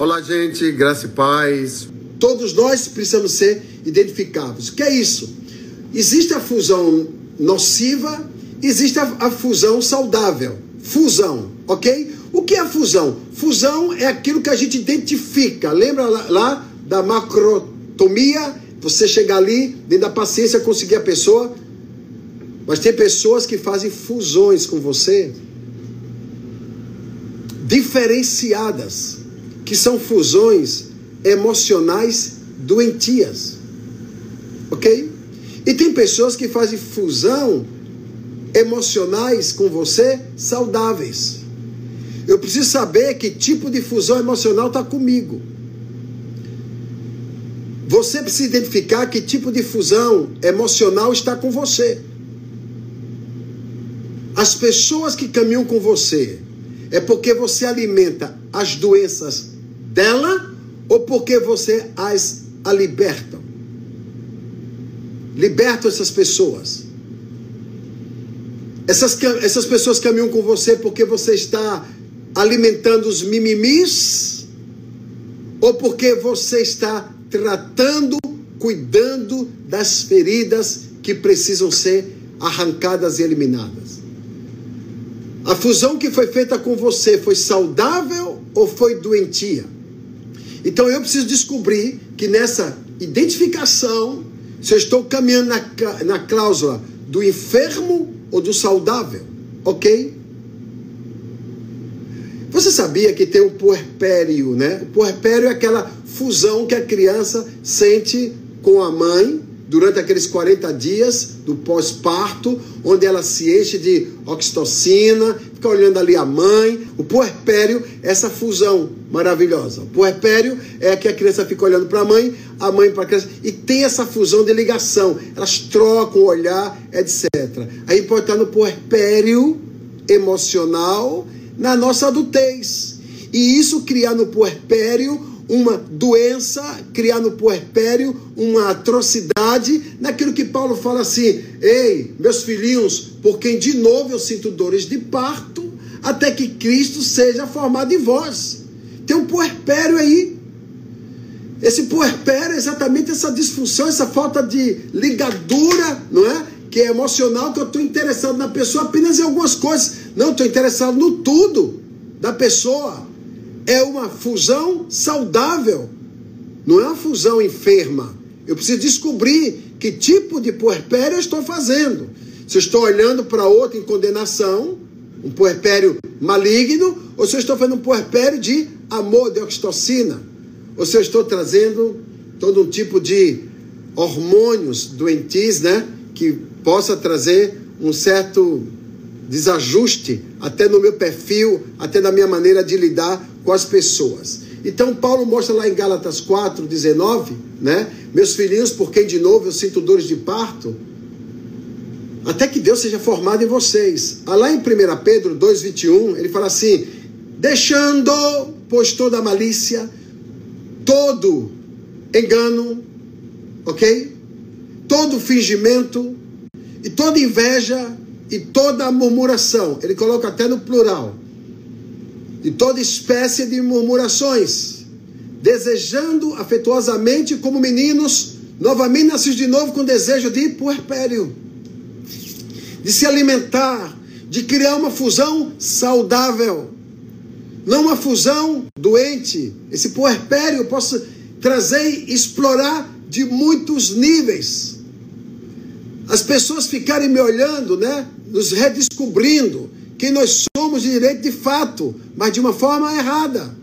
Olá, gente, graça e paz. Todos nós precisamos ser identificados. O que é isso? Existe a fusão nociva, existe a, a fusão saudável. Fusão, ok? O que é a fusão? Fusão é aquilo que a gente identifica. Lembra lá, lá da macrotomia? Você chegar ali, dentro da paciência, conseguir a pessoa. Mas tem pessoas que fazem fusões com você diferenciadas, que são fusões emocionais doentias. Ok? E tem pessoas que fazem fusão emocionais com você saudáveis. Eu preciso saber que tipo de fusão emocional está comigo. Você precisa identificar que tipo de fusão emocional está com você. As pessoas que caminham com você é porque você alimenta as doenças dela ou porque você as a liberta? Liberta essas pessoas. Essas, essas pessoas caminham com você porque você está alimentando os mimimis ou porque você está tratando, cuidando das feridas que precisam ser arrancadas e eliminadas. A fusão que foi feita com você foi saudável ou foi doentia? Então eu preciso descobrir que nessa identificação, se eu estou caminhando na, na cláusula do enfermo ou do saudável, ok? Você sabia que tem o puerpério, né? O puerpério é aquela fusão que a criança sente com a mãe durante aqueles 40 dias do pós-parto, onde ela se enche de oxitocina, fica olhando ali a mãe. O puerpério, essa fusão maravilhosa. O puerpério é que a criança fica olhando para a mãe, a mãe para a criança, e tem essa fusão de ligação. Elas trocam o olhar, etc. Aí pode estar no puerpério emocional na nossa adultez. E isso criar no puerpério uma doença, criar no puerpério uma atrocidade, naquilo que Paulo fala assim: ei, meus filhinhos, por quem de novo eu sinto dores de parto, até que Cristo seja formado em vós. Tem um puerpério aí. Esse puerpério é exatamente essa disfunção, essa falta de ligadura, não é? Que é emocional, que eu estou interessado na pessoa apenas em algumas coisas. Não, estou interessado no tudo da pessoa é uma fusão saudável, não é uma fusão enferma. Eu preciso descobrir que tipo de puerpério eu estou fazendo. Se eu estou olhando para outro em condenação, um puerpério maligno, ou se eu estou fazendo um puerpério de amor, de oxitocina, ou se eu estou trazendo todo um tipo de hormônios doentis, né, que possa trazer um certo desajuste até no meu perfil, até na minha maneira de lidar com as pessoas. Então Paulo mostra lá em Gálatas 4, 19, né? Meus filhinhos, por quem de novo eu sinto dores de parto, até que Deus seja formado em vocês. Ah, lá em 1 Pedro 2, 21, ele fala assim: deixando, pois toda malícia, todo engano, ok? Todo fingimento e toda inveja e toda murmuração. Ele coloca até no plural de toda espécie de murmurações, desejando afetuosamente como meninos, novamente nascidos de novo com desejo de puerpério, de se alimentar, de criar uma fusão saudável, não uma fusão doente. Esse puerpério eu posso trazer e explorar de muitos níveis. As pessoas ficarem me olhando, né? Nos redescobrindo quem nós somos de direito de fato, mas de uma forma errada.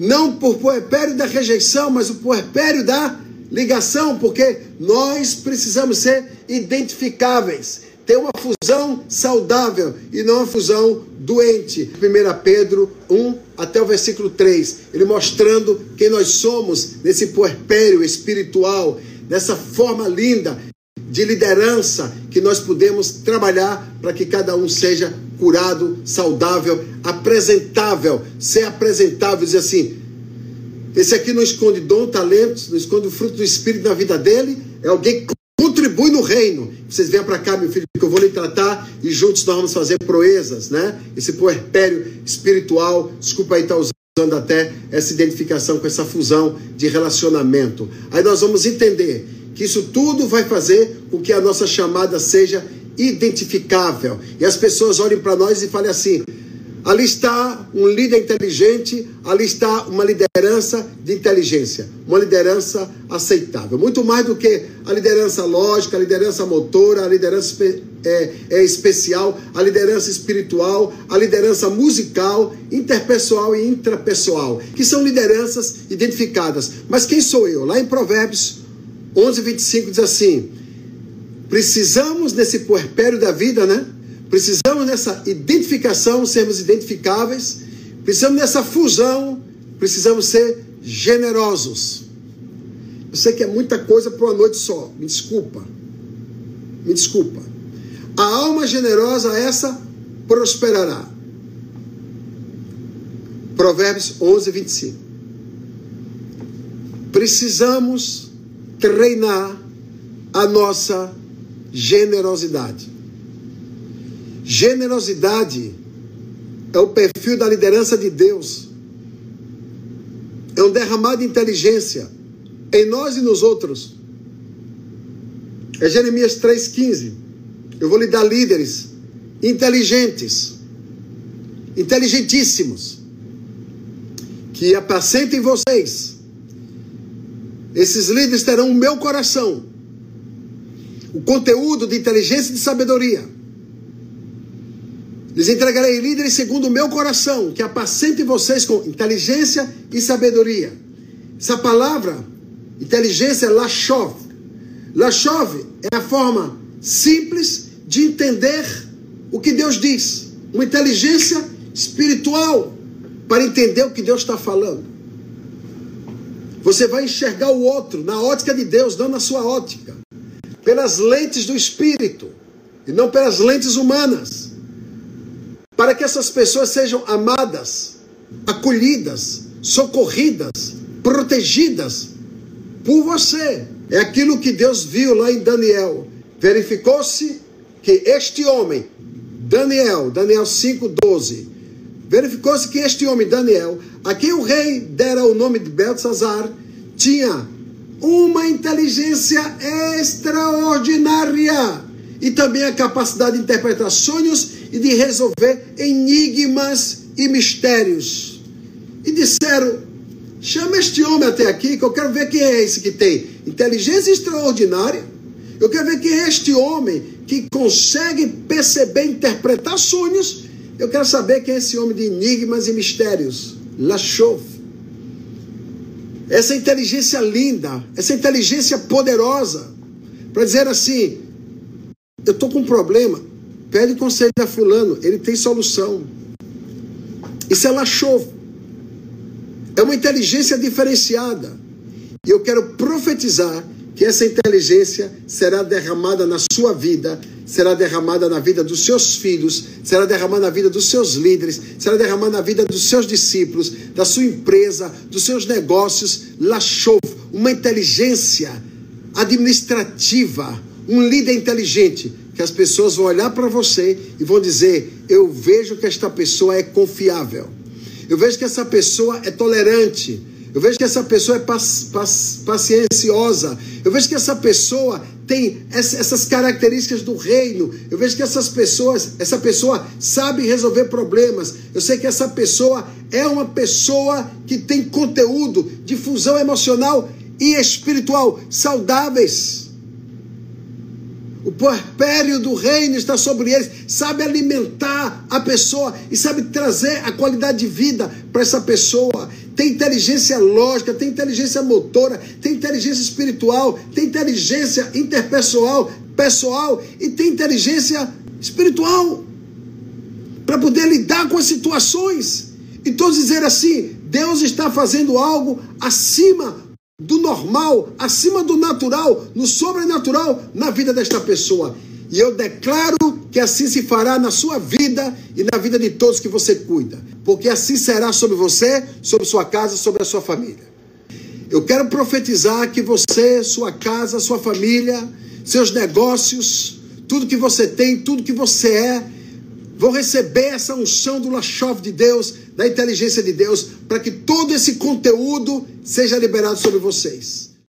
Não por puerpério da rejeição, mas o puerpério da ligação, porque nós precisamos ser identificáveis, ter uma fusão saudável e não uma fusão doente. 1 Pedro 1 até o versículo 3, ele mostrando quem nós somos nesse puerpério espiritual, dessa forma linda de liderança que nós podemos trabalhar para que cada um seja curado, saudável, apresentável, ser apresentável, dizer assim, esse aqui não esconde dom, talentos, não esconde o fruto do Espírito na vida dele, é alguém que contribui no reino. Vocês venham para cá, meu filho, que eu vou lhe tratar e juntos nós vamos fazer proezas, né? Esse puerpério espiritual, desculpa aí estar tá usando usando até essa identificação com essa fusão de relacionamento. Aí nós vamos entender que isso tudo vai fazer com que a nossa chamada seja identificável. E as pessoas olhem para nós e falem assim: Ali está um líder inteligente, ali está uma liderança de inteligência, uma liderança aceitável. Muito mais do que a liderança lógica, a liderança motora, a liderança é, é especial, a liderança espiritual, a liderança musical, interpessoal e intrapessoal, que são lideranças identificadas. Mas quem sou eu? Lá em Provérbios 11, 25 diz assim: precisamos nesse puerpério da vida, né? Precisamos nessa identificação, sermos identificáveis. Precisamos nessa fusão. Precisamos ser generosos. Eu sei que é muita coisa para uma noite só. Me desculpa. Me desculpa. A alma generosa, essa prosperará. Provérbios 11, 25. Precisamos treinar a nossa generosidade. Generosidade é o perfil da liderança de Deus. É um derramado de inteligência em nós e nos outros. É Jeremias 3,15. Eu vou lhe dar líderes inteligentes, inteligentíssimos, que apacentem vocês. Esses líderes terão o meu coração, o conteúdo de inteligência e de sabedoria lhes entregarei líderes segundo o meu coração, que apacentem vocês com inteligência e sabedoria. Essa palavra, inteligência, é lachov. Lachov é a forma simples de entender o que Deus diz. Uma inteligência espiritual para entender o que Deus está falando. Você vai enxergar o outro na ótica de Deus, não na sua ótica. Pelas lentes do espírito e não pelas lentes humanas para que essas pessoas sejam amadas, acolhidas, socorridas, protegidas por você. É aquilo que Deus viu lá em Daniel. Verificou-se que este homem, Daniel, Daniel 5,12, verificou-se que este homem, Daniel, a quem o rei dera o nome de Belsazar, tinha uma inteligência extraordinária e também a capacidade de interpretar sonhos e de resolver enigmas e mistérios. E disseram: chama este homem até aqui, que eu quero ver quem é esse que tem inteligência extraordinária. Eu quero ver quem é este homem que consegue perceber, interpretar sonhos. Eu quero saber quem é esse homem de enigmas e mistérios. Lachov. Essa inteligência linda, essa inteligência poderosa, para dizer assim: eu estou com um problema. Pede conselho a fulano, ele tem solução. Isso é lachovo. É uma inteligência diferenciada. E eu quero profetizar que essa inteligência será derramada na sua vida, será derramada na vida dos seus filhos, será derramada na vida dos seus líderes, será derramada na vida dos seus discípulos, da sua empresa, dos seus negócios. Lachov, uma inteligência administrativa, um líder inteligente, que as pessoas vão olhar para você e vão dizer: Eu vejo que esta pessoa é confiável, eu vejo que essa pessoa é tolerante, eu vejo que essa pessoa é pacienciosa, eu vejo que essa pessoa tem essas características do reino, eu vejo que essas pessoas, essa pessoa sabe resolver problemas, eu sei que essa pessoa é uma pessoa que tem conteúdo de fusão emocional e espiritual saudáveis. O puerpério do reino está sobre eles. Sabe alimentar a pessoa e sabe trazer a qualidade de vida para essa pessoa. Tem inteligência lógica, tem inteligência motora, tem inteligência espiritual, tem inteligência interpessoal, pessoal e tem inteligência espiritual para poder lidar com as situações. E todos dizer assim: Deus está fazendo algo acima do normal, acima do natural, no sobrenatural na vida desta pessoa. E eu declaro que assim se fará na sua vida e na vida de todos que você cuida, porque assim será sobre você, sobre sua casa, sobre a sua família. Eu quero profetizar que você, sua casa, sua família, seus negócios, tudo que você tem, tudo que você é, vão receber essa unção do Lachov de Deus, da inteligência de Deus, para que todo esse conteúdo seja liberado sobre vocês.